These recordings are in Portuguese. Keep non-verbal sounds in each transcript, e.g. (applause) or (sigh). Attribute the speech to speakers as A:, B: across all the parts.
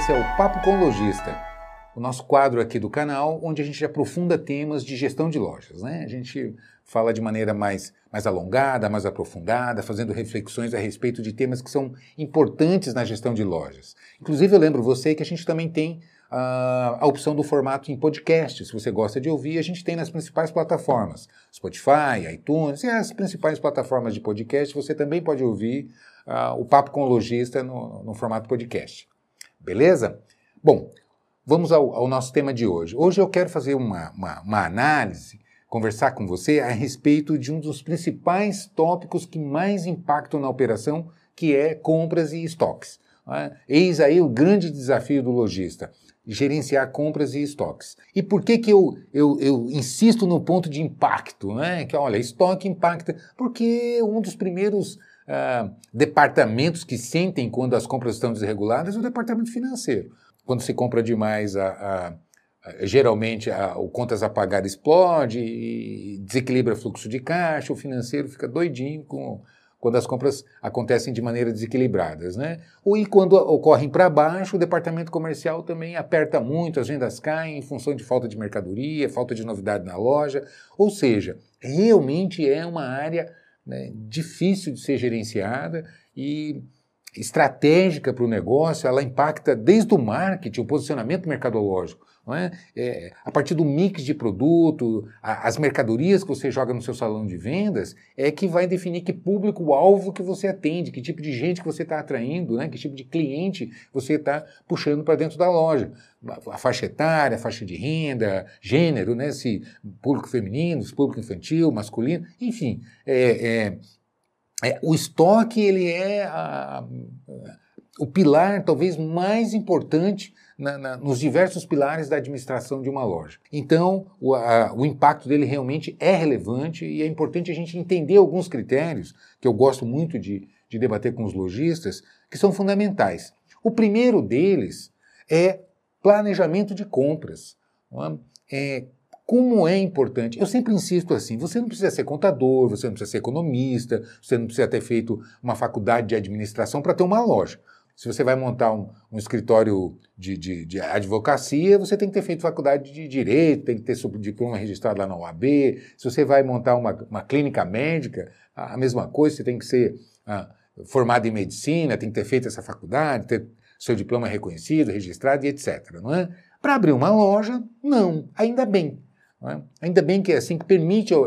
A: esse é o Papo com Lojista, o nosso quadro aqui do canal, onde a gente aprofunda temas de gestão de lojas. Né? A gente fala de maneira mais, mais alongada, mais aprofundada, fazendo reflexões a respeito de temas que são importantes na gestão de lojas. Inclusive, eu lembro você que a gente também tem a, a opção do formato em podcast. Se você gosta de ouvir, a gente tem nas principais plataformas: Spotify, iTunes e as principais plataformas de podcast. Você também pode ouvir uh, o Papo com o Lojista no, no formato podcast. Beleza? Bom, vamos ao, ao, nosso tema de hoje. Hoje eu quero fazer uma, uma, uma, análise, conversar com você a respeito de um dos principais tópicos que mais impactam na operação, que é compras e estoques. É? Eis aí o grande desafio do lojista, gerenciar compras e estoques. E por que, que eu, eu, eu insisto no ponto de impacto? Né? Que olha, estoque impacta, porque um dos primeiros uh, departamentos que sentem quando as compras estão desreguladas o departamento financeiro. Quando se compra demais, a, a, a, geralmente o contas a pagar explode, desequilibra fluxo de caixa, o financeiro fica doidinho com quando as compras acontecem de maneira desequilibradas, né? Ou e quando ocorrem para baixo, o departamento comercial também aperta muito, as vendas caem em função de falta de mercadoria, falta de novidade na loja, ou seja, realmente é uma área né, difícil de ser gerenciada e estratégica para o negócio, ela impacta desde o marketing, o posicionamento mercadológico. É? É, a partir do mix de produto, a, as mercadorias que você joga no seu salão de vendas, é que vai definir que público-alvo que você atende, que tipo de gente que você está atraindo, né? que tipo de cliente você está puxando para dentro da loja. A faixa etária, a faixa de renda, gênero, né? se público feminino, se público infantil, masculino, enfim. É, é, é o estoque ele é a, o pilar talvez mais importante na, na, nos diversos pilares da administração de uma loja. Então, o, a, o impacto dele realmente é relevante e é importante a gente entender alguns critérios, que eu gosto muito de, de debater com os lojistas, que são fundamentais. O primeiro deles é planejamento de compras. É? é, como é importante. Eu sempre insisto assim: você não precisa ser contador, você não precisa ser economista, você não precisa ter feito uma faculdade de administração para ter uma loja. Se você vai montar um, um escritório de, de, de, advocacia, você tem que ter feito faculdade de direito, tem que ter diploma registrado lá na OAB. Se você vai montar uma, uma clínica médica, a, mesma coisa, você tem que ser ah, formado em medicina, tem que ter feito essa faculdade, ter seu diploma reconhecido, registrado e etc. Não é? Para abrir uma loja, não, ainda bem. É? Ainda bem que é assim, que permite uh,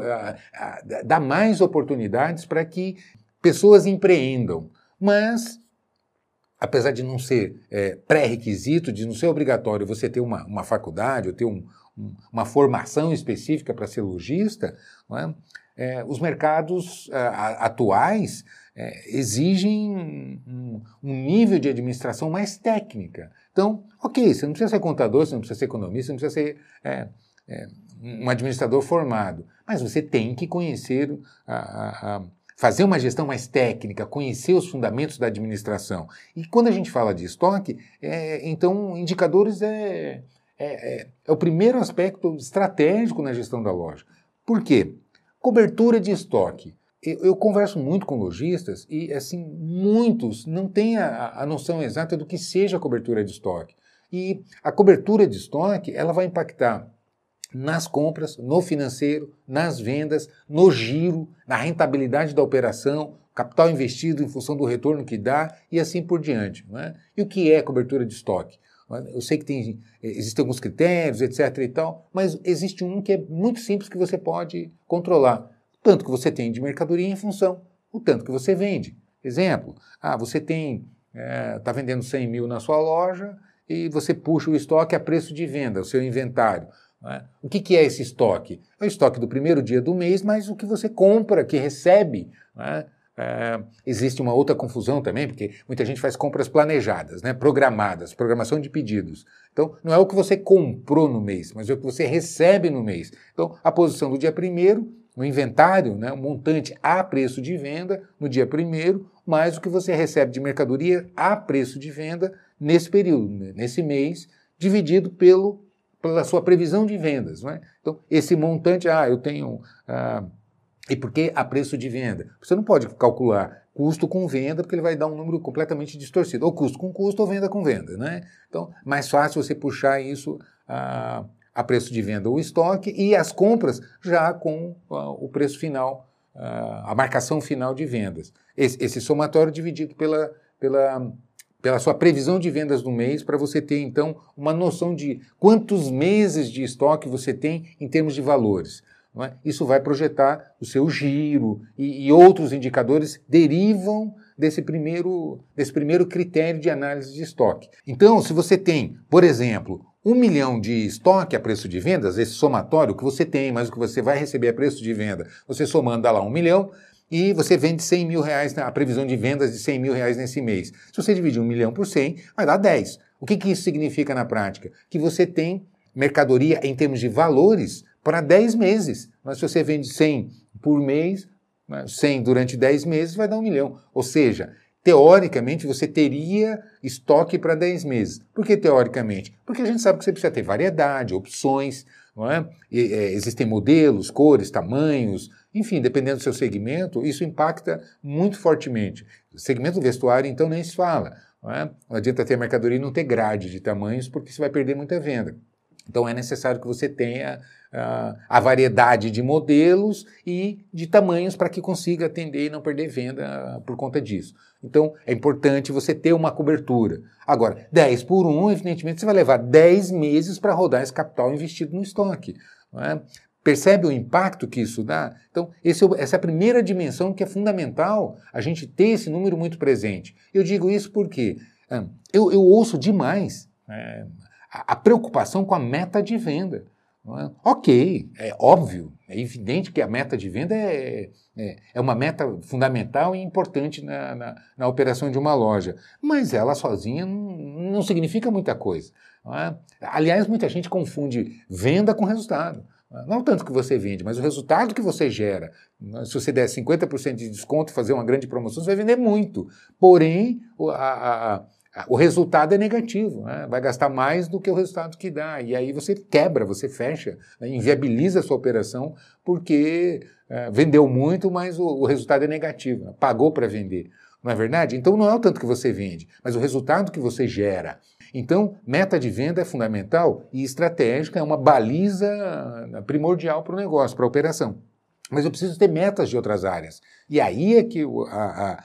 A: dar mais oportunidades para que pessoas empreendam. Mas apesar de não ser é, pré-requisito, de não ser obrigatório você ter uma, uma faculdade ou ter um, um, uma formação específica para ser lojista, é? É, os mercados a, atuais é, exigem um, um, nível de administração mais técnica. Então, ok, você não precisa ser contador, você não precisa ser economista, você não precisa ser é, é, um administrador formado, mas você tem que conhecer a, a fazer uma gestão mais técnica, conhecer os fundamentos da administração. E quando a gente fala de estoque, é, então indicadores é, é, é, é, o primeiro aspecto estratégico na gestão da loja. Por quê? Cobertura de estoque. Eu, eu converso muito com lojistas e, assim, muitos não têm a, a noção exata do que seja cobertura de estoque. E a cobertura de estoque, ela vai impactar nas compras, no financeiro, nas vendas, no giro, na rentabilidade da operação, capital investido em função do retorno que dá e assim por diante. É? E o que é cobertura de estoque? Eu sei que tem, existem alguns critérios, etc. e tal, mas existe um que é muito simples que você pode controlar. O tanto que você tem de mercadoria em função o tanto que você vende. Exemplo, ah, você tem, está é, tá vendendo 100 mil na sua loja e você puxa o estoque a preço de venda, o seu inventário. É? O que, que, é esse estoque? É o estoque do primeiro dia do mês, mas o que você compra, que recebe. É? É, existe uma outra confusão também, porque muita gente faz compras planejadas, né, programadas, programação de pedidos. Então, não é o que você comprou no mês, mas é o que você recebe no mês. Então, a posição do dia primeiro, no inventário, né, o montante a preço de venda no dia primeiro, mais o que você recebe de mercadoria a preço de venda nesse período, né, nesse mês, dividido pelo pela sua previsão de vendas. Não é? Então, esse montante, ah, eu tenho. Ah, e por que a preço de venda? Você não pode calcular custo com venda, porque ele vai dar um número completamente distorcido. Ou custo com custo ou venda com venda. Né? Então, mais fácil você puxar isso a, a preço de venda ou estoque e as compras já com a, o preço final, a, a, marcação final de vendas. Esse, esse somatório dividido pela, pela, pela sua previsão de vendas no mês, para você ter então uma noção de quantos meses de estoque você tem em termos de valores. É? Isso vai projetar o seu giro e, e, outros indicadores derivam desse primeiro, desse primeiro critério de análise de estoque. Então, se você tem, por exemplo, um milhão de estoque a preço de vendas, esse somatório que você tem, mas o que você vai receber a preço de venda, você somando lá um milhão, e você vende 100 mil reais, a previsão de vendas de 100 mil reais nesse mês. Se você dividir um milhão por 100, vai dar 10. O que, que isso significa na prática? Que você tem mercadoria em termos de valores para 10 meses. Mas se você vende 100 por mês, 100 né, durante 10 meses, vai dar um milhão. Ou seja, teoricamente você teria estoque para 10 meses. Por que teoricamente? Porque a gente sabe que você precisa ter variedade, opções, não é? E, é, existem modelos, cores, tamanhos, enfim, dependendo do seu segmento, isso impacta muito fortemente. Segmento do vestuário, então, nem se fala. Não, é? não adianta ter mercadoria e não ter grade de tamanhos, porque você vai perder muita venda. Então é necessário que você tenha uh, a variedade de modelos e de tamanhos para que consiga atender e não perder venda por conta disso. Então é importante você ter uma cobertura. Agora, 10 por 1, evidentemente, você vai levar 10 meses para rodar esse capital investido no estoque. É? Percebe o impacto que isso dá? Então, esse, é essa é a primeira dimensão que é fundamental a gente ter esse número muito presente. Eu digo isso porque ah, eu, eu ouço demais. É, a, preocupação com a meta de venda. É? Ok, é óbvio, é evidente que a meta de venda é, é, é uma meta fundamental e importante na, na, na, operação de uma loja, mas ela sozinha não, não significa muita coisa. É? Aliás, muita gente confunde venda com resultado. Não tanto que você vende, mas o resultado que você gera. Se você der 50% de desconto e fazer uma grande promoção, você vai vender muito. Porém, a, a, o resultado é negativo, né? vai gastar mais do que o resultado que dá. E aí você quebra, você fecha, né? inviabiliza a sua operação porque é, vendeu muito, mas o, o, resultado é negativo, né? pagou para vender. Não é verdade? Então não é o tanto que você vende, mas o resultado que você gera. Então, meta de venda é fundamental e estratégica, é uma baliza primordial para o negócio, para a operação. Mas eu preciso ter metas de outras áreas. E aí é que a, a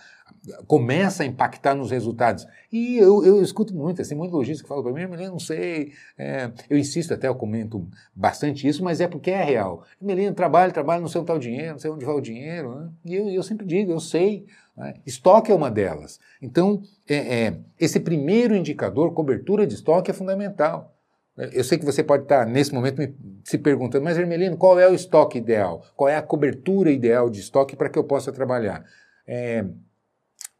A: começa a impactar nos resultados. E eu, eu escuto muito, assim, muito lojista que fala para mim, Melina, não sei, é, eu insisto até, eu comento bastante isso, mas é porque é real. Melina, trabalho, trabalho, não sei onde está o dinheiro, não sei onde vai o dinheiro. Né? E eu, eu sempre digo, eu sei, né? estoque é uma delas. Então, é, é, esse primeiro indicador, cobertura de estoque, é fundamental. Eu sei que você pode estar, nesse momento, se perguntando, mas Hermelino, qual é o estoque ideal? Qual é a cobertura ideal de estoque para que eu possa trabalhar? É,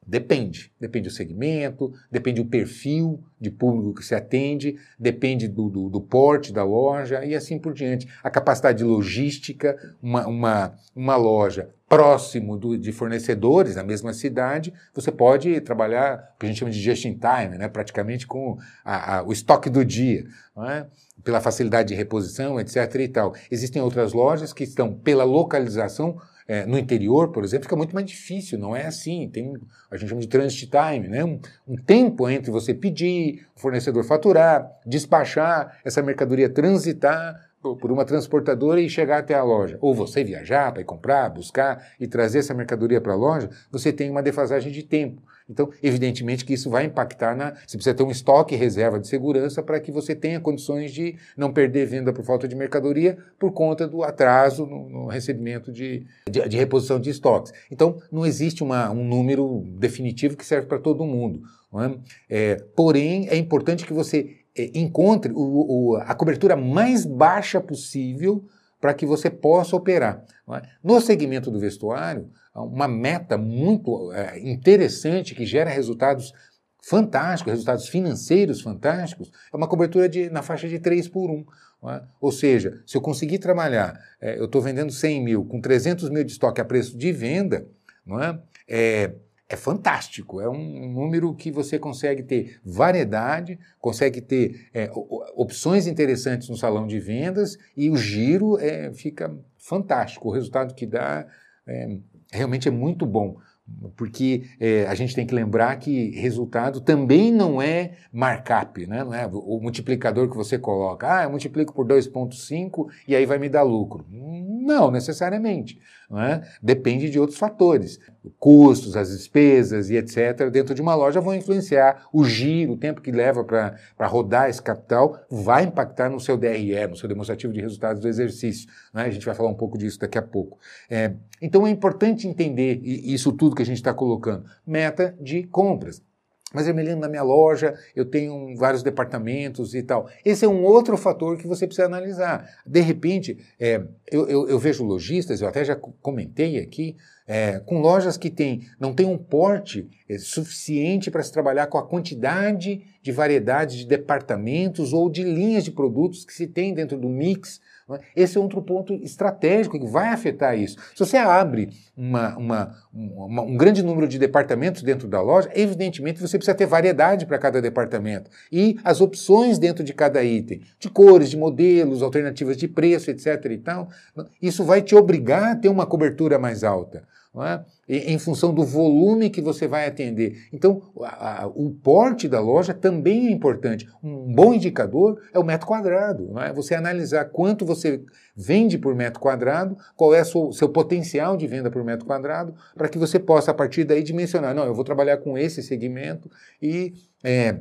A: Depende. Depende do segmento, depende do perfil de público que se atende, depende do, do, do porte da loja e assim por diante. A capacidade de logística, uma, uma, uma loja próximo do, de fornecedores na mesma cidade, você pode trabalhar o que a gente chama de just in time, né? praticamente com a, a, o estoque do dia, é? pela facilidade de reposição, etc. e tal. Existem outras lojas que estão pela localização é, no interior, por exemplo, fica muito mais difícil, não é assim. Tem, a gente chama de transit time, né? Um, um, tempo entre você pedir, o fornecedor faturar, despachar, essa mercadoria transitar por uma transportadora e chegar até a loja. Ou você viajar para comprar, buscar e trazer essa mercadoria para a loja, você tem uma defasagem de tempo. Então, evidentemente que isso vai impactar na. Você precisa ter um estoque reserva de segurança para que você tenha condições de não perder venda por falta de mercadoria por conta do atraso no, no recebimento de, de, de, reposição de estoques. Então, não existe uma, um número definitivo que serve para todo mundo. É? É, porém, é importante que você encontre o, o, a cobertura mais baixa possível para que você possa operar. É? No segmento do vestuário, uma meta muito é, interessante que gera resultados fantásticos, resultados financeiros fantásticos, é uma cobertura de, na faixa de 3 por 1. É? Ou seja, se eu conseguir trabalhar, é, eu estou vendendo 100 mil com 300 mil de estoque a preço de venda, não é? É fantástico. É um número que você consegue ter variedade, consegue ter é, opções interessantes no salão de vendas e o giro é, fica fantástico. O resultado que dá é, realmente é muito bom. porque é, a gente tem que lembrar que resultado também não é markup, né? não é o multiplicador que você coloca. Ah, eu multiplico por 2,5 e aí vai me dar lucro. Não, necessariamente. É? Depende de outros fatores. Custos, as despesas e etc. dentro de uma loja vão influenciar o giro, o tempo que leva para rodar esse capital, vai impactar no seu DRE, no seu demonstrativo de resultados do exercício. Né? A gente vai falar um pouco disso daqui a pouco. É, então é importante entender isso tudo que a gente está colocando. Meta de compras. Mas, Emelino, na minha loja eu tenho vários departamentos e tal. Esse é um outro fator que você precisa analisar. De repente, é, eu, eu, eu, vejo lojistas, eu até já comentei aqui, é, com lojas que tem, não tem um porte é, suficiente para se trabalhar com a quantidade de variedade de departamentos ou de linhas de produtos que se tem dentro do mix? Esse é outro ponto estratégico que vai afetar isso. Se você abre uma, uma, uma, um grande número de departamentos dentro da loja, evidentemente você precisa ter variedade para cada departamento e as opções dentro de cada item, de cores, de modelos, alternativas de preço, etc. E tal, isso vai te obrigar a ter uma cobertura mais alta é? Em função do volume que você vai atender. Então, a, a, o porte da loja também é importante. Um bom indicador é o metro quadrado. Não é? Você analisar quanto você vende por metro quadrado, qual é o seu potencial de venda por metro quadrado, para que você possa, a partir daí, dimensionar. Não, eu vou trabalhar com esse segmento e. É,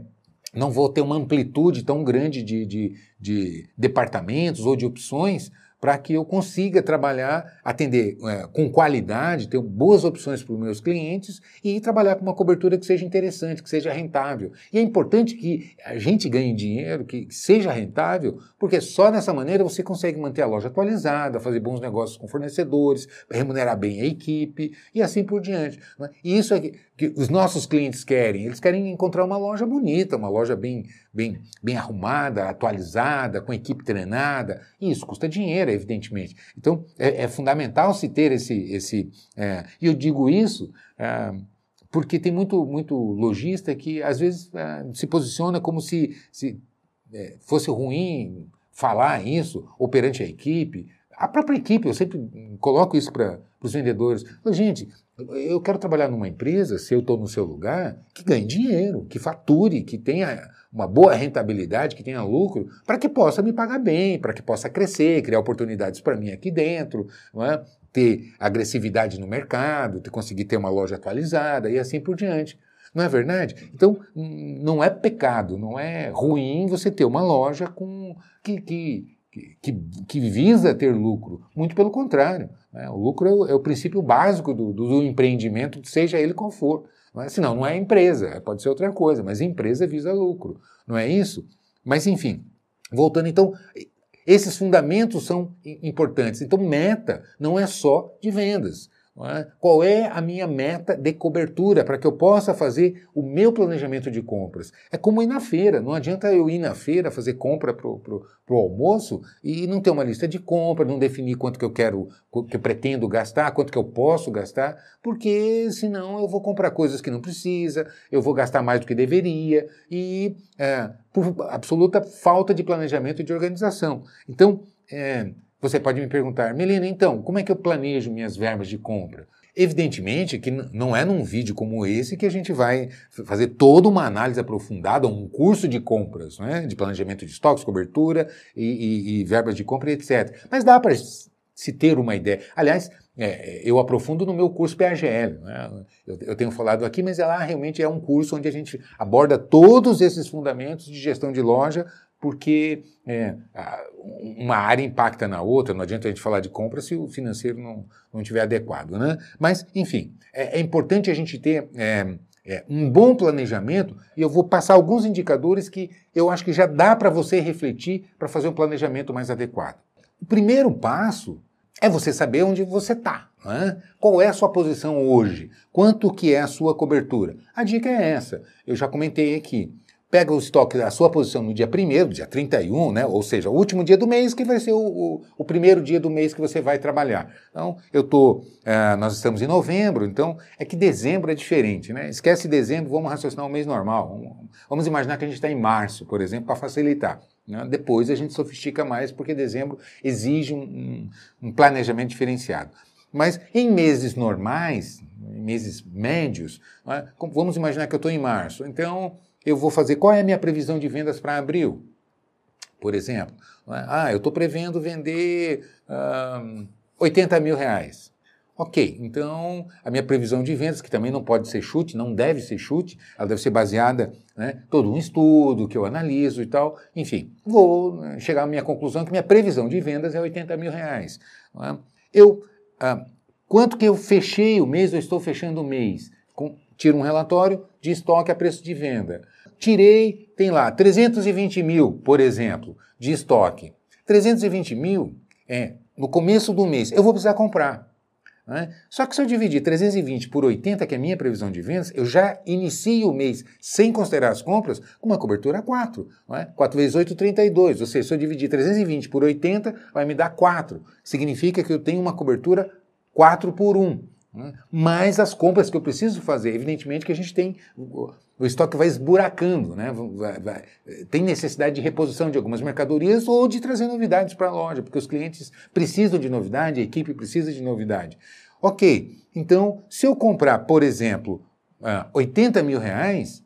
A: não vou ter uma amplitude tão grande de, de, de departamentos ou de opções para que eu consiga trabalhar, atender é, com qualidade, ter boas opções para os meus clientes e trabalhar com uma cobertura que seja interessante, que seja rentável. E é importante que a gente ganhe dinheiro, que seja rentável, porque só dessa maneira você consegue manter a loja atualizada, fazer bons negócios com fornecedores, remunerar bem a equipe e assim por diante. Né? E isso é que, que os nossos clientes querem. Eles querem encontrar uma loja bonita, uma loja bem, bem, bem arrumada, atualizada, com equipe treinada. Isso custa dinheiro, evidentemente. Então, é, é fundamental se ter esse. esse é, e eu digo isso. É, porque tem muito, muito lojista que às vezes é, se posiciona como se, se é, fosse ruim falar isso, ou perante a equipe. A própria equipe, eu sempre coloco isso para os vendedores. Gente, eu quero trabalhar numa empresa, se eu estou no seu lugar, que ganhe dinheiro, que fature, que tenha uma boa rentabilidade, que tenha lucro, para que possa me pagar bem, para que possa crescer, criar oportunidades para mim aqui dentro, é? ter agressividade no mercado, ter, conseguir ter uma loja atualizada e assim por diante. Não é verdade? Então, não é pecado, não é ruim você ter uma loja com que, que que, que, visa ter lucro. Muito pelo contrário. Né? O lucro é o, é o princípio básico do, do, empreendimento, seja ele qual for. Não é? Senão, não é empresa, pode ser outra coisa, mas empresa visa lucro. Não é isso? Mas, enfim, voltando então, esses fundamentos são importantes. Então, meta não é só de vendas. É? Qual é a minha meta de cobertura para que eu possa fazer o meu planejamento de compras? É como ir na feira. Não adianta eu ir na feira fazer compra para o almoço e não ter uma lista de compra, não definir quanto que eu quero, que eu pretendo gastar, quanto que eu posso gastar, porque senão eu vou comprar coisas que não precisa, eu vou gastar mais do que deveria e é, por absoluta falta de planejamento e de organização. Então, é, você pode me perguntar, Melina, então, como é que eu planejo minhas verbas de compra? Evidentemente que não é num vídeo como esse que a gente vai fazer toda uma análise aprofundada, um curso de compras, né? de planejamento de estoques, cobertura e, e, e verbas de compra, etc. Mas dá para se ter uma ideia. Aliás, é, eu aprofundo no meu curso PAGL. Né? Eu, eu, tenho falado aqui, mas lá realmente é um curso onde a gente aborda todos esses fundamentos de gestão de loja porque é, uma área impacta na outra, não adianta a gente falar de compra se o financeiro não, não estiver adequado. Né? Mas, enfim, é, é importante a gente ter é, é, um bom planejamento e eu vou passar alguns indicadores que eu acho que já dá para você refletir para fazer um planejamento mais adequado. O primeiro passo é você saber onde você está. Né? Qual é a sua posição hoje? Quanto que é a sua cobertura? A dica é essa. Eu já comentei aqui pega o estoque, a sua posição no dia 1 dia 31, né? ou seja, o último dia do mês, que vai ser o, o, o primeiro dia do mês que você vai trabalhar. Então, eu tô, uh, nós estamos em novembro, então é que dezembro é diferente. Né? Esquece dezembro, vamos raciocinar o mês normal. Vamos, vamos imaginar que a gente está em março, por exemplo, para facilitar. Né? Depois a gente sofistica mais, porque dezembro exige um, um, um planejamento diferenciado. Mas em meses normais, meses médios. É? Vamos imaginar que eu estou em março. Então, eu vou fazer qual é a minha previsão de vendas para abril, por exemplo. É? Ah, eu estou prevendo vender 80 mil reais. Ok, então a minha previsão de vendas, que também não pode ser chute, não deve ser chute, ela deve ser baseada né, todo um estudo que eu analiso e tal. Enfim, vou né, chegar à minha conclusão que minha previsão de vendas é 80 mil reais. É? Eu, ah, quanto que eu fechei o mês, eu estou fechando o mês? Tiro um relatório de estoque a preço de venda. Tirei, tem lá, 320 mil, por exemplo, de estoque. 320 mil é no começo do mês, eu vou precisar comprar. Né? Só que se eu dividir 320 por 80, que é a minha previsão de vendas, eu já inicio o mês, sem considerar as compras, com uma cobertura 4. Não é? 4 vezes 8, 32. Ou seja, se eu dividir 320 por 80, vai me dar 4. Significa que eu tenho uma cobertura 4 por 1. Né? Mais as compras que eu preciso fazer. Evidentemente que a gente tem. O estoque vai esburacando, né? Vai, vai, tem necessidade de reposição de algumas mercadorias ou de trazer novidades para a loja, porque os clientes precisam de novidade, a equipe precisa de novidade. Ok, então se eu comprar, por exemplo, 80 mil reais,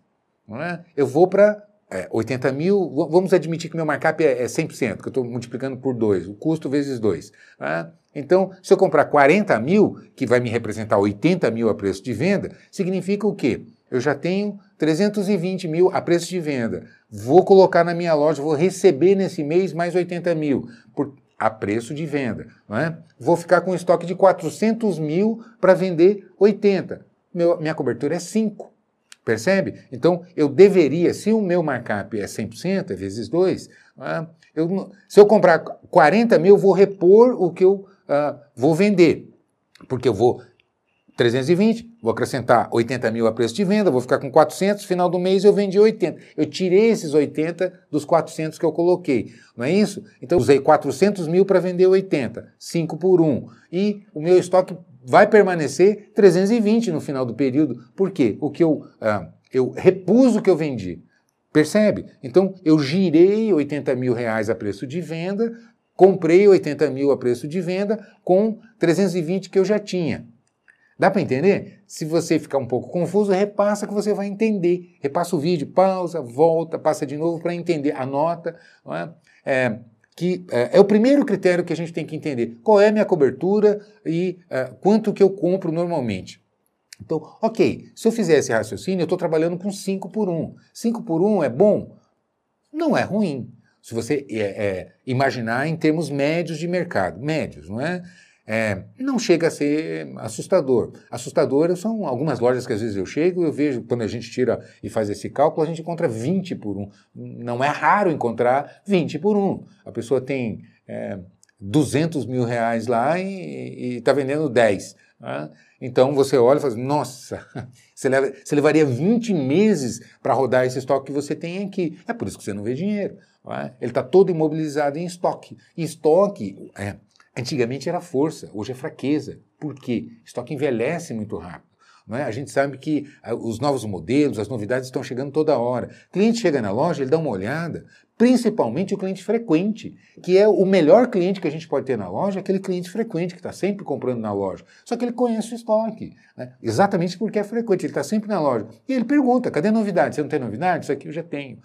A: é? eu vou para é, 80 mil, vamos admitir que meu markup é, é 100%, que eu estou multiplicando por 2, o custo vezes 2. É? Então, se eu comprar 40 mil, que vai me representar 80 mil a preço de venda, significa o quê? Eu já tenho 320 mil a preço de venda. Vou colocar na minha loja, vou receber nesse mês mais 80 mil por, a preço de venda. Não é? Vou ficar com um estoque de 400 mil para vender 80. Meu, minha cobertura é 5. Percebe? Então, eu deveria, se o meu markup é 100%, é vezes 2, é? eu, se eu comprar 40 mil, eu vou repor o que eu uh, vou vender. Porque eu vou 320, vou acrescentar 80 mil a preço de venda, vou ficar com 400, final do mês eu vendi 80. Eu tirei esses 80 dos 400 que eu coloquei, não é isso? Então usei 400 mil para vender 80, 5 por 1. E o meu estoque vai permanecer 320 no final do período. Por quê? O que eu, ah, eu repus o que eu vendi. Percebe? Então eu girei 80 mil reais a preço de venda, comprei 80 mil a preço de venda com 320 que eu já tinha. Dá para entender? Se você ficar um pouco confuso, repassa que você vai entender. Repassa o vídeo, pausa, volta, passa de novo para entender, anota. É? É, que é, é, o primeiro critério que a gente tem que entender. Qual é a minha cobertura e é, quanto que eu compro normalmente. Então, ok, se eu fizer esse raciocínio, eu estou trabalhando com 5 por 1. 5 por 1 é bom? Não é ruim. Se você é, é, imaginar em termos médios de mercado, médios, não é? É, não chega a ser assustador. Assustador são algumas lojas que às vezes eu chego, eu vejo, quando a gente tira e faz esse cálculo, a gente encontra 20 por 1. Não é raro encontrar 20 por 1. A pessoa tem é, 200 mil reais lá e está vendendo 10. Né? Então você olha e fala, assim, nossa, (laughs) você, leva, você levaria 20 meses para rodar esse estoque que você tem aqui. É por isso que você não vê dinheiro. Né? Ele está todo imobilizado em estoque. Estoque, é, Antigamente era força, hoje é fraqueza. Por quê? Estoque envelhece muito rápido. É? A gente sabe que ah, os novos modelos, as novidades estão chegando toda hora. O cliente chega na loja, ele dá uma olhada, principalmente o cliente frequente, que é o melhor cliente que a gente pode ter na loja, aquele cliente frequente que está sempre comprando na loja. Só que ele conhece o estoque, né? exatamente porque é frequente, ele está sempre na loja. E ele pergunta: cadê novidade? Você não tem novidade? Isso aqui eu já tenho.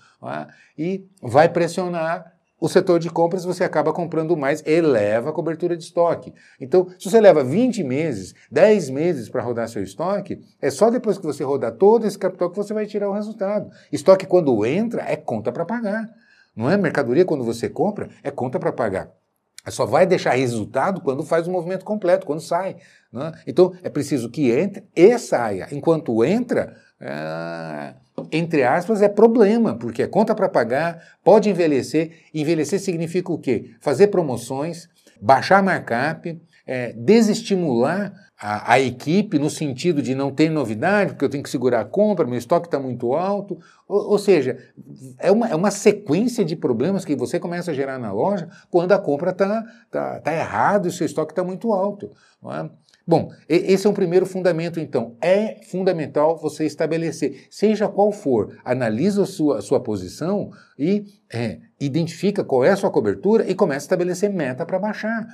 A: E vai pressionar o setor de compras você acaba comprando mais, eleva a cobertura de estoque. Então, se você leva 20 meses, 10 meses para rodar seu estoque, é só depois que você rodar todo esse capital que você vai tirar o resultado. Estoque, quando entra, é conta para pagar. Não é mercadoria quando você compra, é conta para pagar. Só vai deixar resultado quando faz o movimento completo, quando sai. Né? Então, é preciso que entre e saia. Enquanto entra, é, entre aspas, é problema, porque é conta para pagar, pode envelhecer. Envelhecer significa o quê? Fazer promoções, baixar markup, é, desestimular a, a, equipe no sentido de não ter novidade, porque eu tenho que segurar a compra, meu estoque está muito alto. Ou, ou seja, é uma, é uma sequência de problemas que você começa a gerar na loja quando a compra está tá, tá errada e seu estoque está muito alto. É? Bom, esse é um primeiro fundamento, então. É fundamental você estabelecer, seja qual for, analisa a sua, a sua posição e é, identifica qual é a sua cobertura e começa a estabelecer meta para baixar,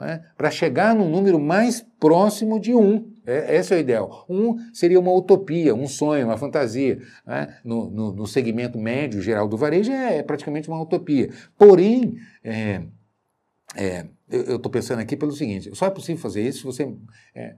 A: é? para chegar no número mais próximo de 1. É, esse é o ideal. Um seria uma utopia, um sonho, uma fantasia. Né? No, no, no, segmento médio geral do varejo é, é praticamente uma utopia. Porém, é, é, eu estou pensando aqui pelo seguinte: só é possível fazer isso se você é,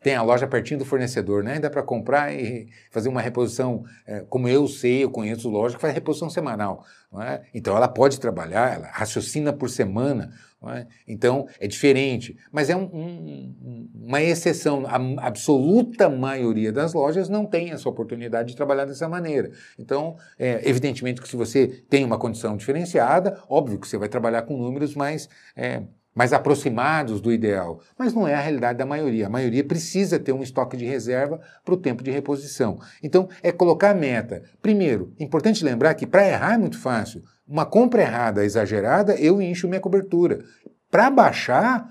A: tem a loja pertinho do fornecedor, né? Dá para comprar e fazer uma reposição, é, como eu sei, eu conheço loja que faz reposição semanal. É? Então ela pode trabalhar, ela raciocina por semana. É? Então é diferente, mas é um, um, uma exceção. A absoluta maioria das lojas não tem essa oportunidade de trabalhar dessa maneira. Então, é, evidentemente que se você tem uma condição diferenciada, óbvio que você vai trabalhar com números mais é, mais aproximados do ideal, mas não é a realidade da maioria. A maioria precisa ter um estoque de reserva para o tempo de reposição. Então, é colocar a meta. Primeiro, importante lembrar que para errar é muito fácil. Uma compra errada, exagerada, eu encho minha cobertura. Para baixar,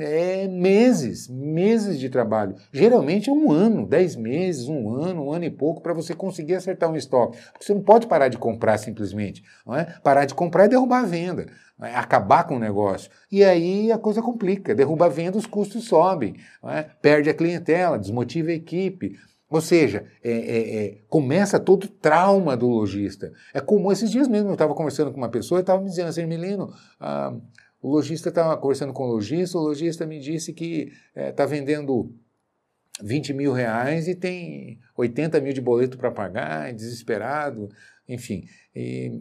A: é meses, meses de trabalho. Geralmente é um ano, dez meses, um ano, um ano e pouco para você conseguir acertar um estoque. Porque você não pode parar de comprar simplesmente. Não é? Parar de comprar é derrubar a venda é? acabar com o negócio. E aí a coisa complica, derruba a venda, os custos sobem, é? perde a clientela, desmotiva a equipe. Ou seja, é, é, é, começa todo o trauma do lojista. É como esses dias mesmo, eu estava conversando com uma pessoa e estava me dizendo assim, Milino, ah, o lojista estava conversando com o lojista, o lojista me disse que está é, vendendo 20 mil reais e tem 80 mil de boleto para pagar, desesperado, enfim. E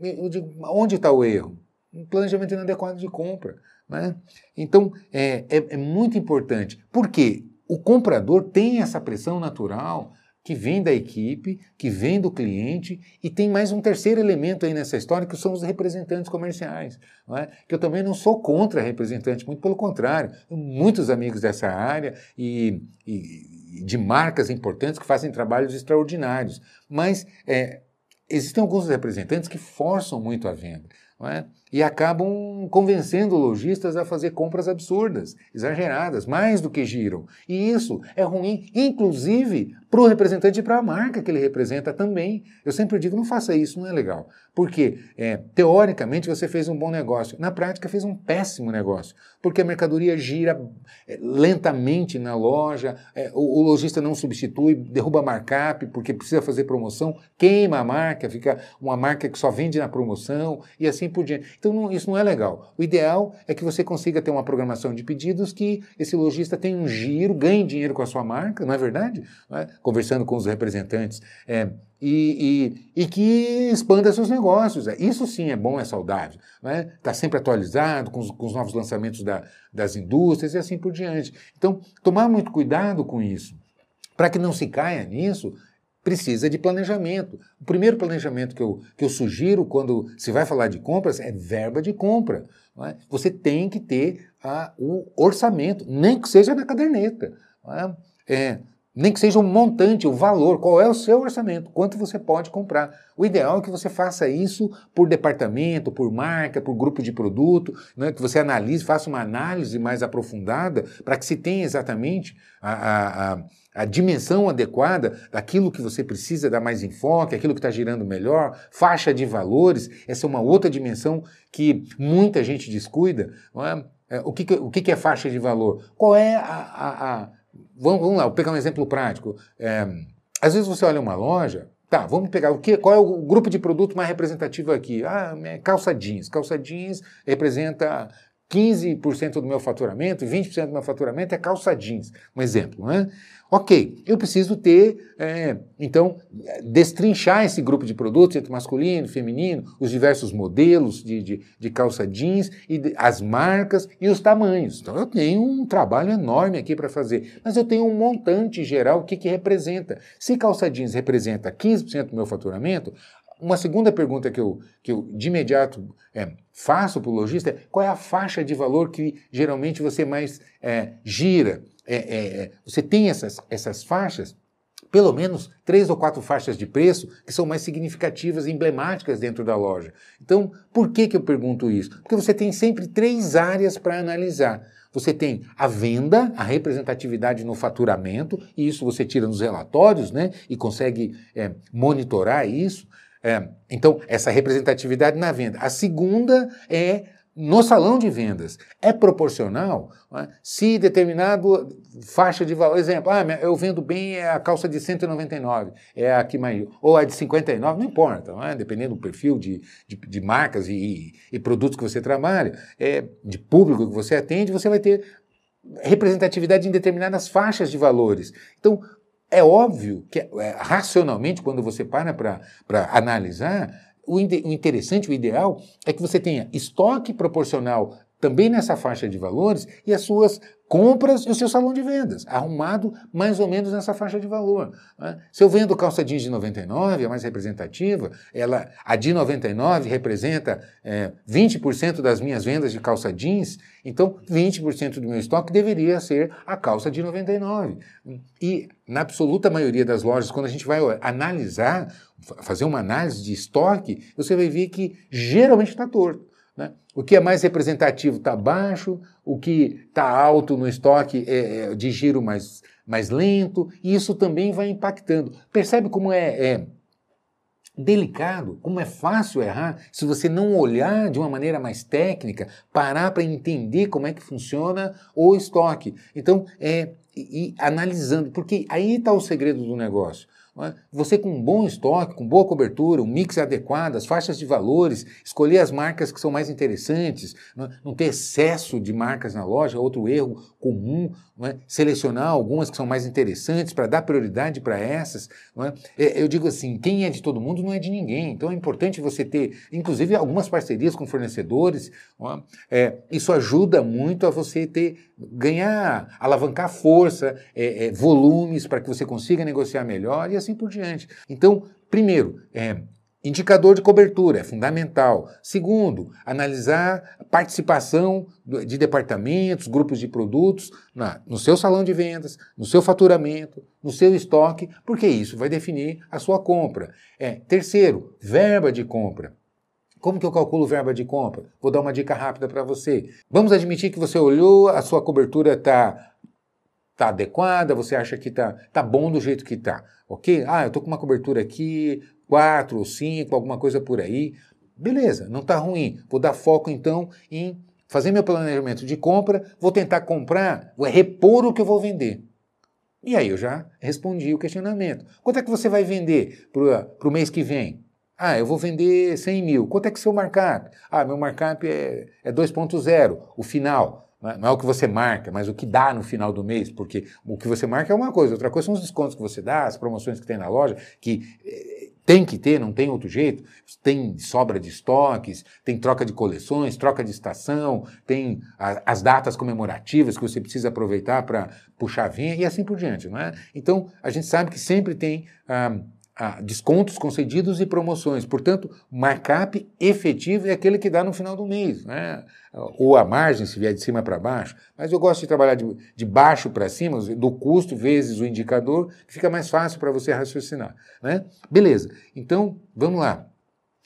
A: eu digo, onde está o erro? Um planejamento inadequado de compra. Né? Então, é, é, é muito importante. Por quê? O comprador tem essa pressão natural que vem da equipe, que vem do cliente, e tem mais um terceiro elemento aí nessa história, que são os representantes comerciais. É? Que eu também não sou contra representantes, muito pelo contrário. Muitos amigos dessa área e, e, de marcas importantes que fazem trabalhos extraordinários. Mas é, existem alguns representantes que forçam muito a venda é? E acabam convencendo lojistas a fazer compras absurdas, exageradas, mais do que giram. E isso é ruim, inclusive para o representante e para a marca que ele representa também. Eu sempre digo, não faça isso, não é legal. Porque, é, teoricamente, você fez um bom negócio. Na prática, fez um péssimo negócio. Porque a mercadoria gira é, lentamente na loja, é, o, o, lojista não substitui, derruba markup porque precisa fazer promoção, queima a marca, fica uma marca que só vende na promoção e assim por diante. Então, não, isso não é legal. O ideal é que você consiga ter uma programação de pedidos que esse lojista tenha um giro, ganhe dinheiro com a sua marca, não é verdade? Não é? Conversando com os representantes. É, e, e, e, que expanda seus negócios. Isso sim é bom, é saudável. Está? Tá sempre atualizado com os, com os novos lançamentos da, das indústrias e assim por diante. Então, tomar muito cuidado com isso. Para que não se caia nisso, precisa de planejamento. O primeiro planejamento que eu, que eu sugiro quando se vai falar de compras é verba de compra. É? Você tem que ter o orçamento, nem que seja na caderneta. É? É, nem que seja um montante, o valor, qual é o seu orçamento, quanto você pode comprar. O ideal é que você faça isso por departamento, por marca, por grupo de produto, né, que você analise, faça uma análise mais aprofundada para que se tenha exatamente a, a, dimensão adequada daquilo que você precisa dar mais enfoque, aquilo que está girando melhor, faixa de valores, essa é uma outra dimensão que muita gente descuida. É? É, o, que, o que é faixa de valor? Qual é a Vamos, vamos lá, vou pegar um exemplo prático. É, às vezes você olha uma loja, tá, vamos pegar o que, qual é o grupo de produto mais representativo aqui? Ah, é calça jeans. Calça jeans representa 15% do meu faturamento, 20% do meu faturamento é calça jeans. Um exemplo, né? Ok, eu preciso ter, é, então, destrinchar esse grupo de produtos entre masculino, feminino, os diversos modelos de, de, de calça jeans, e de, as marcas e os tamanhos. Então, eu tenho um trabalho enorme aqui para fazer, mas eu tenho um montante geral, o que, que representa. Se calça jeans representa 15% do meu faturamento, uma segunda pergunta que eu, que eu de imediato é, faço para o lojista é qual é a faixa de valor que geralmente você mais é, gira? É, é, é, você tem essas, essas faixas, pelo menos três ou quatro faixas de preço que são mais significativas e emblemáticas dentro da loja. Então, por que, que eu pergunto isso? Porque você tem sempre três áreas para analisar. Você tem a venda, a representatividade no faturamento, e isso você tira nos relatórios, né? E consegue é, monitorar isso. É, então, essa representatividade na venda. A segunda é no salão de vendas é proporcional é? se determinado faixa de valor, exemplo, ah, eu vendo bem é a calça de 199, é a que mais, ou a de 59, não importa, não é? dependendo do perfil de, de, de marcas e, e, produtos que você trabalha, é, de público que você atende, você vai ter representatividade em determinadas faixas de valores. Então, é óbvio que, é, racionalmente, quando você para para analisar, o, interessante, o ideal, é que você tenha estoque proporcional também nessa faixa de valores e as suas compras e o seu salão de vendas, arrumado mais ou menos nessa faixa de valor. Né? Se eu vendo calça jeans de 99, a mais representativa, ela, a de 99 representa é, 20% das minhas vendas de calça jeans, então 20% do meu estoque deveria ser a calça de 99. E na absoluta maioria das lojas, quando a gente vai analisar fazer uma análise de estoque, você vai ver que geralmente está torto. Né? O que é mais representativo está baixo, o que está alto no estoque é, é, de giro mais, mais lento, e isso também vai impactando. Percebe como é, é delicado, como é fácil errar se você não olhar de uma maneira mais técnica, parar para entender como é que funciona o estoque. Então, é, e, e analisando, porque aí está o segredo do negócio. É? Você com um bom estoque, com boa cobertura, um mix adequado, as faixas de valores, escolher as marcas que são mais interessantes, é? não ter excesso de marcas na loja, outro erro comum, é? selecionar algumas que são mais interessantes para dar prioridade para essas. Eu digo assim, quem é de todo mundo não é de ninguém, então é importante você ter, inclusive, algumas parcerias com fornecedores. Isso ajuda muito a você ter, ganhar, alavancar força, volumes para que você consiga negociar melhor e assim assim por diante. Então, primeiro, é, Indicador de cobertura é fundamental. Segundo, analisar participação de departamentos, grupos de produtos na, no seu salão de vendas, no seu faturamento, no seu estoque, porque isso vai definir a sua compra. É, terceiro, verba de compra. Como que eu calculo verba de compra? Vou dar uma dica rápida para você. Vamos admitir que você olhou, a sua cobertura está tá adequada, você acha que está tá bom do jeito que está ok? Ah, eu estou com uma cobertura aqui, 4 ou 5, alguma coisa por aí. Beleza, não está ruim. Vou dar foco então em fazer meu planejamento de compra, vou tentar comprar, vou repor o que eu vou vender. E aí eu já respondi o questionamento. Quanto é que você vai vender para o mês que vem? Ah, eu vou vender 100 mil. Quanto é que seu markup? Ah, meu markup é, é 2.0, o final. É? Não é o que você marca, mas o que dá no final do mês, porque o que você marca é uma coisa, outra coisa são os descontos que você dá, as promoções que tem na loja, que eh, tem que ter, não tem outro jeito. Tem sobra de estoques, tem troca de coleções, troca de estação, tem a, as datas comemorativas que você precisa aproveitar para puxar a vinha e assim por diante, não é? Então, a gente sabe que sempre tem. Ah, ah, descontos concedidos e promoções. Portanto, markup efetivo é aquele que dá no final do mês, né? ou a margem, se vier de cima para baixo. Mas eu gosto de trabalhar de, de baixo para cima, do custo vezes o indicador, que fica mais fácil para você raciocinar. Né? Beleza, então vamos lá.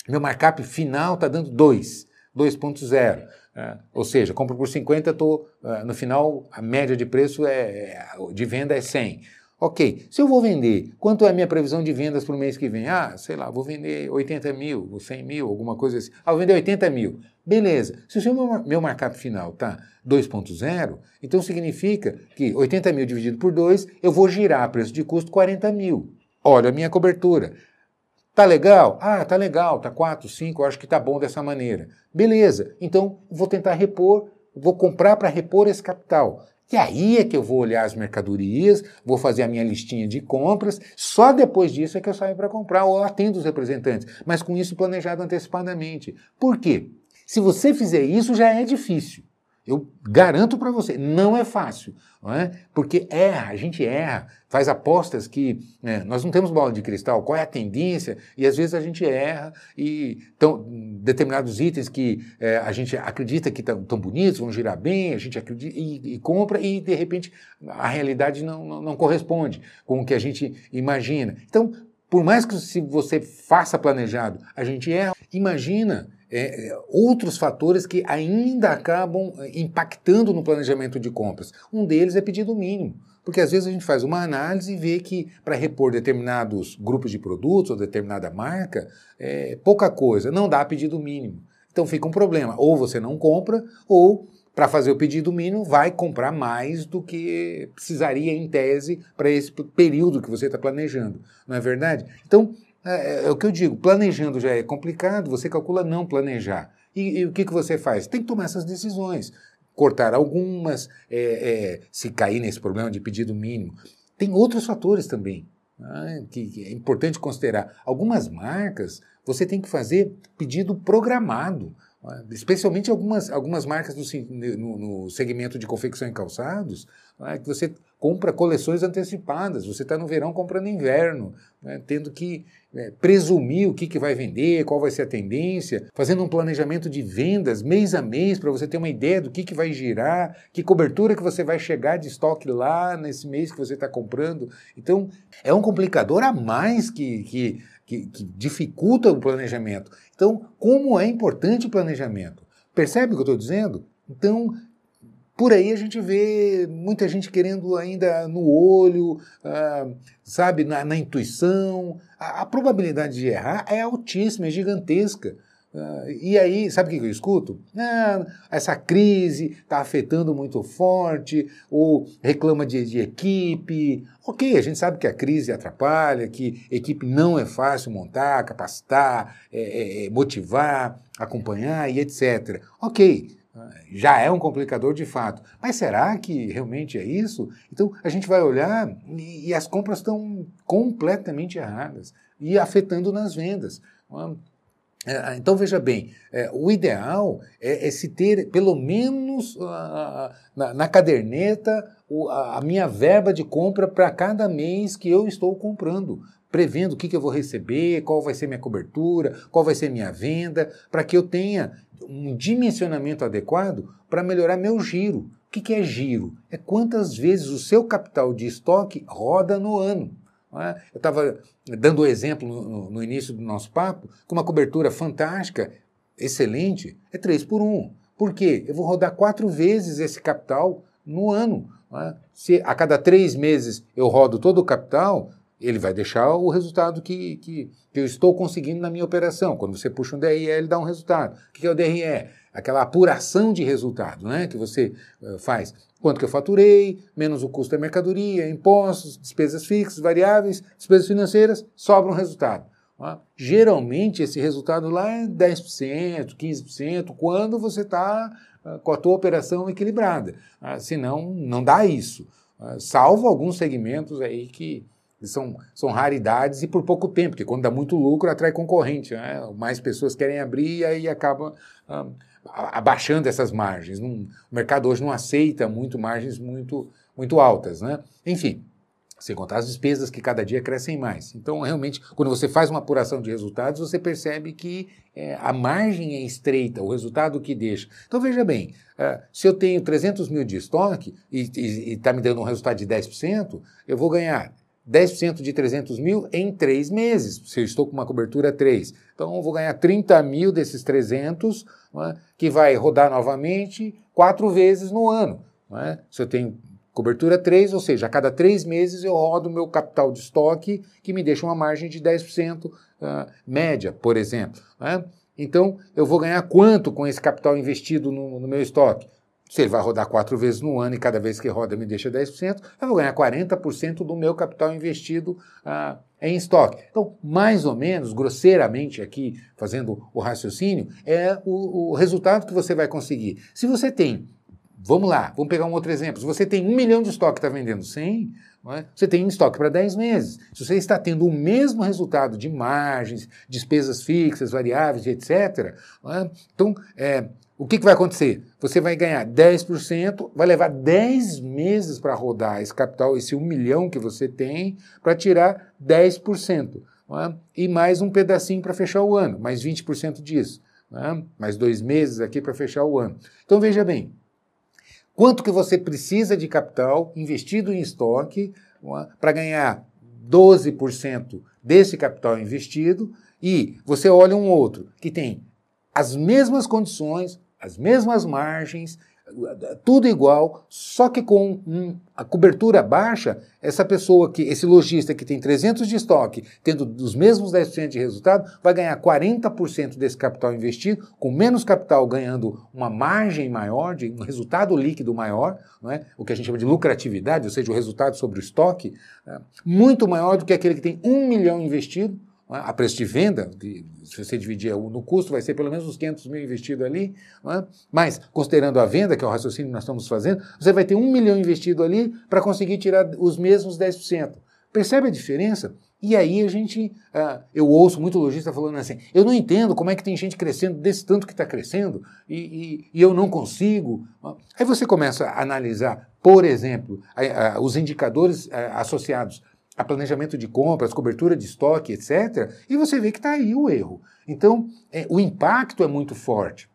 A: Meu markup final está dando 2, 2.0. É, ou seja, compro por 50, tô, uh, no final a média de preço é, é de venda é 100. Ok, se eu vou vender, quanto é a minha previsão de vendas para o mês que vem? Ah, sei lá, vou vender 80 mil, 100 mil, alguma coisa assim. Ah, vou vender 80 mil. Beleza. Se o seu meu markup final está 2.0, então significa que 80 mil dividido por 2, eu vou girar preço de custo 40 mil. Olha a minha cobertura. Tá legal? Ah, tá legal, tá 4, 5, acho que tá bom dessa maneira. Beleza. Então, vou tentar repor, vou comprar para repor esse capital. E aí é que eu vou olhar as mercadorias, vou fazer a minha listinha de compras, só depois disso é que eu saio para comprar ou atendo os representantes, mas com isso planejado antecipadamente. Por quê? Se você fizer isso, já é difícil. Eu garanto para você, não é fácil, não é? porque erra, a gente erra, faz apostas que né, nós não temos bola de cristal, qual é a tendência, e às vezes a gente erra, e então, determinados itens que é, a gente acredita que estão bonitos, vão girar bem, a gente acredita e, e, compra, e de repente a realidade não, não, não corresponde com o que a gente imagina. Então, por mais que se você faça planejado, a gente erra, imagina é, é, outros fatores que ainda acabam é, impactando no planejamento de compras. Um deles é pedido mínimo. Porque às vezes a gente faz uma análise e vê que para repor determinados grupos de produtos ou determinada marca, é pouca coisa, não dá pedido mínimo. Então fica um problema. Ou você não compra, ou para fazer o pedido mínimo, vai comprar mais do que precisaria em tese para esse período que você está planejando. Não é verdade? Então, é, é, o que eu digo, planejando já é complicado, você calcula não planejar. E, e o que, que você faz? Tem que tomar essas decisões. Cortar algumas, é, é, se cair nesse problema de pedido mínimo. Tem outros fatores também né, que, que é importante considerar. Algumas marcas você tem que fazer pedido programado. Especialmente algumas, algumas marcas no, no, segmento de confecção em calçados, né, que você compra coleções antecipadas, você está no verão comprando inverno, né, tendo que é, presumir o que, que vai vender, qual vai ser a tendência, fazendo um planejamento de vendas mês a mês para você ter uma ideia do que, que vai girar, que cobertura que você vai chegar de estoque lá nesse mês que você está comprando. Então, é um complicador a mais que, que que, que dificulta o planejamento. Então, como é importante o planejamento? Percebe o que eu estou dizendo? Então, por aí a gente vê muita gente querendo ainda no olho, ah, sabe, na, na intuição. A, a, probabilidade de errar é altíssima, é gigantesca. Uh, e aí, sabe o que eu escuto? Ah, essa crise está afetando muito forte, ou reclama de, de, equipe. Ok, a gente sabe que a crise atrapalha, que equipe não é fácil montar, capacitar, é, é, é motivar, acompanhar e etc. Ok, já é um complicador de fato. Mas será que realmente é isso? Então a gente vai olhar e, e as compras estão completamente erradas e afetando nas vendas. É, ah, então veja bem, é, o ideal é, é, se ter pelo menos uh, na, na, caderneta a minha verba de compra para cada mês que eu estou comprando, prevendo o que, que eu vou receber, qual vai ser minha cobertura, qual vai ser minha venda, para que eu tenha um dimensionamento adequado para melhorar meu giro. O que, que é giro? É quantas vezes o seu capital de estoque roda no ano. É? Eu estava dando o exemplo no, no, início do nosso papo, com uma cobertura fantástica, excelente, é 3 por 1. Por quê? Eu vou rodar quatro vezes esse capital no ano. É? Se a cada três meses eu rodo todo o capital, ele vai deixar o resultado que, que, que, eu estou conseguindo na minha operação. Quando você puxa um DRE, ele dá um resultado. O que é o DRE? Aquela apuração de resultado né, que você uh, faz. Quanto que eu faturei, menos o custo da mercadoria, impostos, despesas fixas, variáveis, despesas financeiras, sobra um resultado. Geralmente esse resultado lá é 10%, 15%, quando você está uh, com a tua operação equilibrada. Uh, senão, não dá isso. Uh, salvo alguns segmentos aí que são, são raridades e por pouco tempo, porque quando dá muito lucro atrai concorrente, né? mais pessoas querem abrir e aí acaba abaixando essas margens. Não, o mercado hoje não aceita muito margens muito, muito altas. Né? Enfim, sem contar as despesas que cada dia crescem mais. Então, realmente, quando você faz uma apuração de resultados, você percebe que é, a margem é estreita, o resultado que deixa. Então, veja bem, uh, se eu tenho 300 mil de estoque e está me dando um resultado de 10%, eu vou ganhar 10% de 300 mil em três meses, se eu estou com uma cobertura 3. Então, eu vou ganhar 30 mil desses 300, é? que vai rodar novamente quatro vezes no ano. É? Se eu tenho cobertura 3, ou seja, a cada três meses eu rodo o meu capital de estoque, que me deixa uma margem de 10% uh, ah, média, por exemplo. É? Então, eu vou ganhar quanto com esse capital investido no, no meu estoque? Se ele vai rodar quatro vezes no ano e cada vez que roda me deixa 10%, eu vou ganhar 40% do meu capital investido ah, em estoque. Então, mais ou menos, grosseiramente aqui, fazendo o raciocínio, é o, o resultado que você vai conseguir. Se você tem Vamos lá, vamos pegar um outro exemplo. Se você tem um milhão de estoque está vendendo 100, é? você tem um estoque para 10 meses. Se você está tendo o mesmo resultado de margens, despesas fixas, variáveis, etc., é? então é, o que, que vai acontecer? Você vai ganhar 10%, vai levar 10 meses para rodar esse capital, esse 1 milhão que você tem, para tirar 10%. É? E mais um pedacinho para fechar o ano, mais 20% disso. É? Mais dois meses aqui para fechar o ano. Então veja bem, quanto que você precisa de capital investido em estoque é? para ganhar 12% desse capital investido e você olha um outro que tem as mesmas condições, as mesmas margens, tudo igual, só que com um, a cobertura baixa, essa pessoa que, esse lojista que tem 300 de estoque, tendo os mesmos 10% de resultado, vai ganhar 40% desse capital investido, com menos capital ganhando uma margem maior, de um resultado líquido maior, não é? o que a gente chama de lucratividade, ou seja, o resultado sobre o estoque, é, muito maior do que aquele que tem um milhão investido? A preço de venda, se você dividir no custo, vai ser pelo menos uns 500 mil investido ali, é? mas considerando a venda, que é o raciocínio que nós estamos fazendo, você vai ter um milhão investido ali para conseguir tirar os mesmos 10%. Percebe a diferença? E aí a gente, uh, eu ouço muito lojista falando assim, eu não entendo como é que tem gente crescendo desse tanto que está crescendo e, e, e, eu não consigo. Aí você começa a analisar, por exemplo, a, a, os indicadores a, eh, associados a planejamento de compras, cobertura de estoque, etc., e você vê que está aí o erro. Então, é, o impacto é muito forte.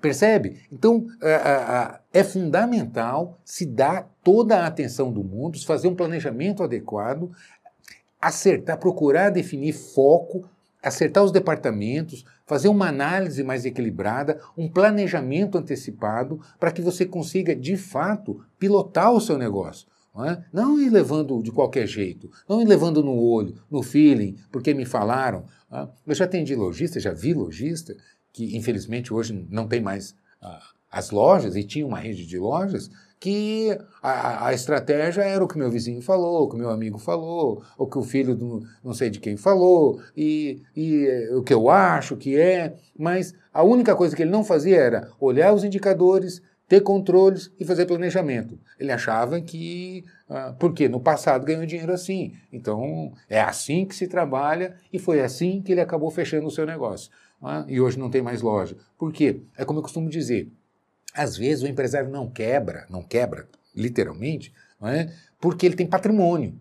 A: Percebe? Então, é, é fundamental se dar toda a atenção do mundo, fazer um planejamento adequado, acertar, procurar definir foco, acertar os departamentos, fazer uma análise mais equilibrada, um planejamento antecipado, para que você consiga, de fato, pilotar o seu negócio. Não, é? não ir levando de qualquer jeito, não ir levando no olho, no feeling, porque me falaram. É? Eu já atendi lojista, já vi lojista, que infelizmente hoje não tem mais ah, as lojas, e tinha uma rede de lojas, que a, a, estratégia era o que meu vizinho falou, o que meu amigo falou, o que o filho do não sei de quem falou, e, e eh, o que eu acho que é, mas a única coisa que ele não fazia era olhar os indicadores, ter controles e fazer planejamento. Ele achava que, ah, porque no passado ganhou dinheiro assim, então é assim que se trabalha e foi assim que ele acabou fechando o seu negócio. Ah, e hoje não tem mais loja. Por quê? É como eu costumo dizer, às vezes o empresário não quebra, não quebra, literalmente, não é? porque ele tem patrimônio.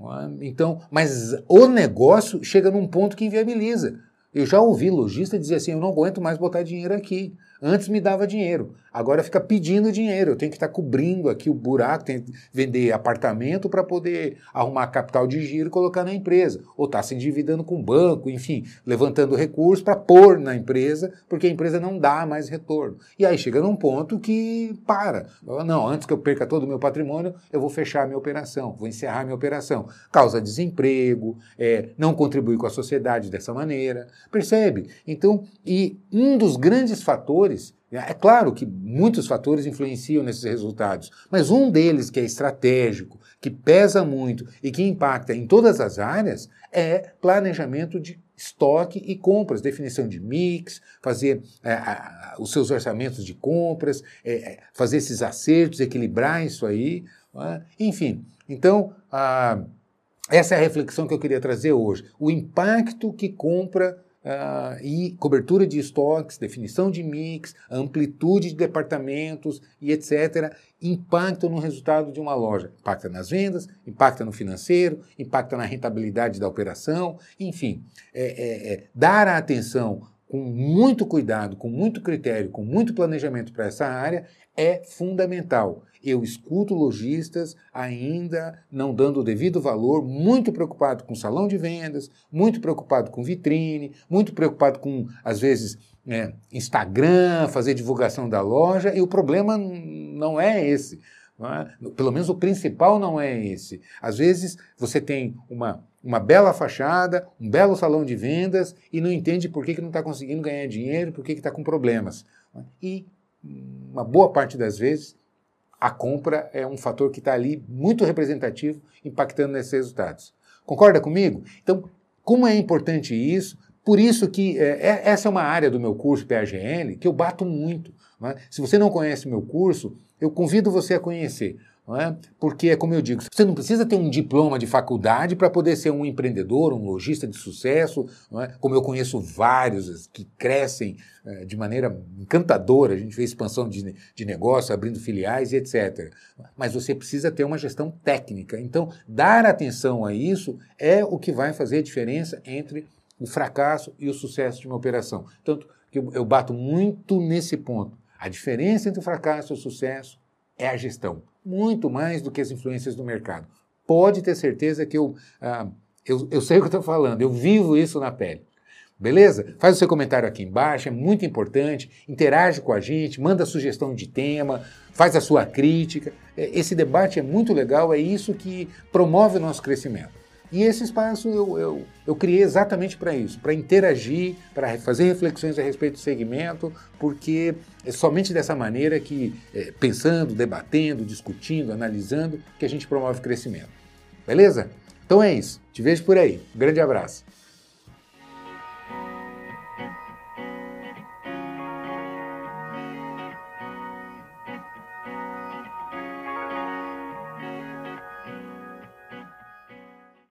A: É? Então, mas o negócio chega num ponto que inviabiliza. Eu já ouvi lojista dizer assim: eu não aguento mais botar dinheiro aqui. Antes me dava dinheiro, agora fica pedindo dinheiro. Eu tenho que estar cobrindo aqui o buraco, tenho que vender apartamento para poder arrumar capital de giro e colocar na empresa. Ou está se endividando com o banco, enfim, levantando recursos para pôr na empresa, porque a empresa não dá mais retorno. E aí chega num ponto que para. Não, antes que eu perca todo o meu patrimônio, eu vou fechar a minha operação, vou encerrar a minha operação. Causa desemprego, é, não contribui com a sociedade dessa maneira. Percebe? Então, e um dos grandes fatores fatores. É claro que muitos fatores influenciam nesses resultados, mas um deles que é estratégico, que pesa muito e que impacta em todas as áreas é planejamento de estoque e compras, definição de mix, fazer é, os seus orçamentos de compras, é, é fazer esses acertos, equilibrar isso aí, é? enfim. Então, a, essa é a reflexão que eu queria trazer hoje. O impacto que compra Uh, e cobertura de estoques, definição de mix, amplitude de departamentos e etc., impactam no resultado de uma loja. Impacta nas vendas, impacta no financeiro, impacta na rentabilidade da operação, enfim, é, é, é, dar a atenção com muito cuidado, com muito critério, com muito planejamento para essa área é fundamental. Eu escuto lojistas ainda não dando o devido valor, muito preocupado com salão de vendas, muito preocupado com vitrine, muito preocupado com, às vezes, é, Instagram, fazer divulgação da loja, e o problema não é esse. Não é? Pelo menos o principal não é esse. Às vezes você tem uma, uma bela fachada, um belo salão de vendas e não entende por que, que não está conseguindo ganhar dinheiro, por que está com problemas. E uma boa parte das vezes a compra é um fator que está ali muito representativo, impactando nesses resultados. Concorda comigo? Então, como é importante isso? Por isso que é, é essa é uma área do meu curso PAGL que eu bato muito. É? Se você não conhece o meu curso, eu convido você a conhecer. É? Porque é como eu digo, você não precisa ter um diploma de faculdade para poder ser um empreendedor, um lojista de sucesso, é? como eu conheço vários que crescem é, de maneira encantadora, a gente vê expansão de, de negócio, abrindo filiais e etc. Mas você precisa ter uma gestão técnica. Então, dar atenção a isso é o que vai fazer a diferença entre o fracasso e o sucesso de uma operação. Tanto que eu, eu bato muito nesse ponto. A diferença entre o fracasso e o sucesso é a gestão muito mais do que as influências do mercado. Pode ter certeza que eu, ah, eu, eu sei o que estou falando, eu vivo isso na pele. Beleza? Faz o seu comentário aqui embaixo, é muito importante. Interage com a gente, manda sugestão de tema, faz a sua crítica. É, esse debate é muito legal, é isso que promove o nosso crescimento. E esse espaço eu, eu, eu criei exatamente para isso, para interagir, para fazer reflexões a respeito do segmento, porque é somente dessa maneira que, é, pensando, debatendo, discutindo, analisando, que a gente promove crescimento. Beleza? Então é isso. Te vejo por aí. Grande abraço.